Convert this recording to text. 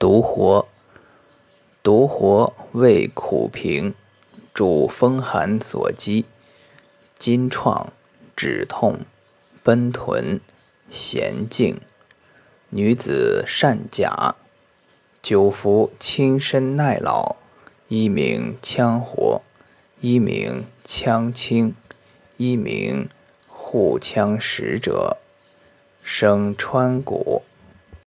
独活，独活味苦平，主风寒所积，筋创、止痛、奔豚、娴静。女子善甲，久服轻身耐老，一名羌活，一名羌清，一名护羌使者，生川谷。